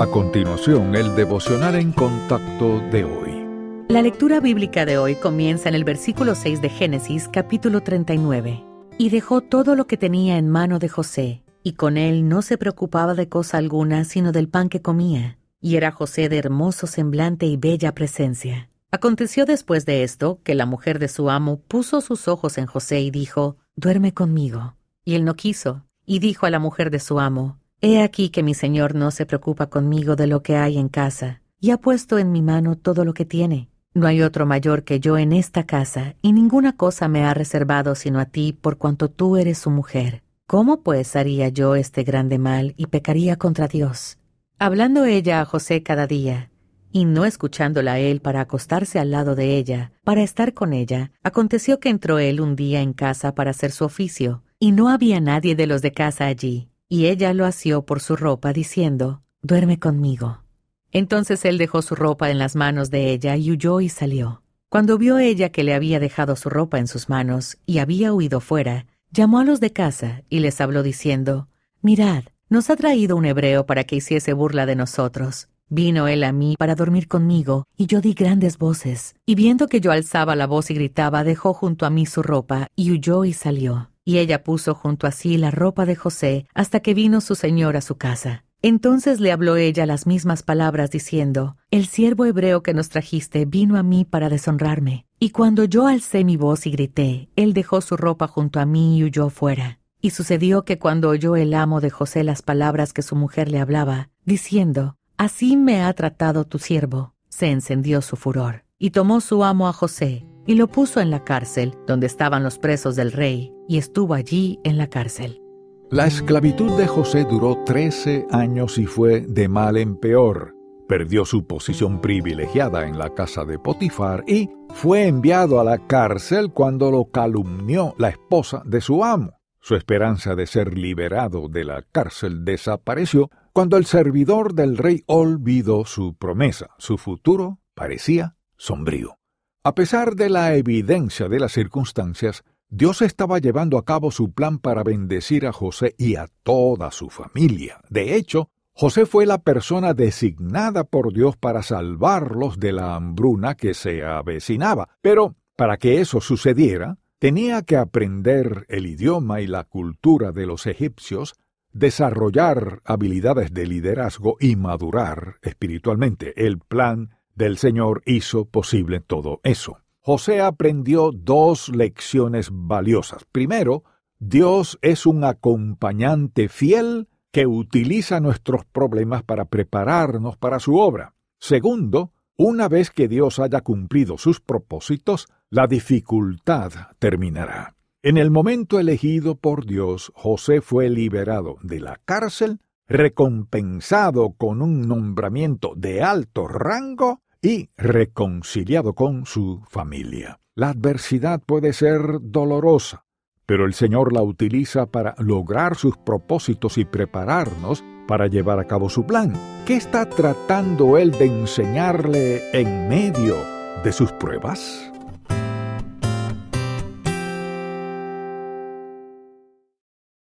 A continuación, el devocional en contacto de hoy. La lectura bíblica de hoy comienza en el versículo 6 de Génesis capítulo 39. Y dejó todo lo que tenía en mano de José, y con él no se preocupaba de cosa alguna sino del pan que comía. Y era José de hermoso semblante y bella presencia. Aconteció después de esto que la mujer de su amo puso sus ojos en José y dijo, Duerme conmigo. Y él no quiso, y dijo a la mujer de su amo, He aquí que mi señor no se preocupa conmigo de lo que hay en casa, y ha puesto en mi mano todo lo que tiene. No hay otro mayor que yo en esta casa, y ninguna cosa me ha reservado sino a ti por cuanto tú eres su mujer. ¿Cómo pues haría yo este grande mal y pecaría contra Dios? Hablando ella a José cada día, y no escuchándola a él para acostarse al lado de ella, para estar con ella, aconteció que entró él un día en casa para hacer su oficio, y no había nadie de los de casa allí. Y ella lo asió por su ropa, diciendo, Duerme conmigo. Entonces él dejó su ropa en las manos de ella y huyó y salió. Cuando vio ella que le había dejado su ropa en sus manos y había huido fuera, llamó a los de casa y les habló diciendo, Mirad, nos ha traído un hebreo para que hiciese burla de nosotros. Vino él a mí para dormir conmigo, y yo di grandes voces, y viendo que yo alzaba la voz y gritaba, dejó junto a mí su ropa, y huyó y salió y ella puso junto a sí la ropa de José hasta que vino su señor a su casa. Entonces le habló ella las mismas palabras diciendo, El siervo hebreo que nos trajiste vino a mí para deshonrarme. Y cuando yo alcé mi voz y grité, él dejó su ropa junto a mí y huyó fuera. Y sucedió que cuando oyó el amo de José las palabras que su mujer le hablaba, diciendo, Así me ha tratado tu siervo, se encendió su furor. Y tomó su amo a José, y lo puso en la cárcel donde estaban los presos del rey, y estuvo allí en la cárcel. La esclavitud de José duró trece años y fue de mal en peor. Perdió su posición privilegiada en la casa de Potifar y fue enviado a la cárcel cuando lo calumnió la esposa de su amo. Su esperanza de ser liberado de la cárcel desapareció cuando el servidor del rey olvidó su promesa. Su futuro parecía sombrío. A pesar de la evidencia de las circunstancias, Dios estaba llevando a cabo su plan para bendecir a José y a toda su familia. De hecho, José fue la persona designada por Dios para salvarlos de la hambruna que se avecinaba. Pero, para que eso sucediera, tenía que aprender el idioma y la cultura de los egipcios, desarrollar habilidades de liderazgo y madurar espiritualmente. El plan del Señor hizo posible todo eso. José aprendió dos lecciones valiosas. Primero, Dios es un acompañante fiel que utiliza nuestros problemas para prepararnos para su obra. Segundo, una vez que Dios haya cumplido sus propósitos, la dificultad terminará. En el momento elegido por Dios, José fue liberado de la cárcel, recompensado con un nombramiento de alto rango y reconciliado con su familia. La adversidad puede ser dolorosa, pero el Señor la utiliza para lograr sus propósitos y prepararnos para llevar a cabo su plan. ¿Qué está tratando Él de enseñarle en medio de sus pruebas?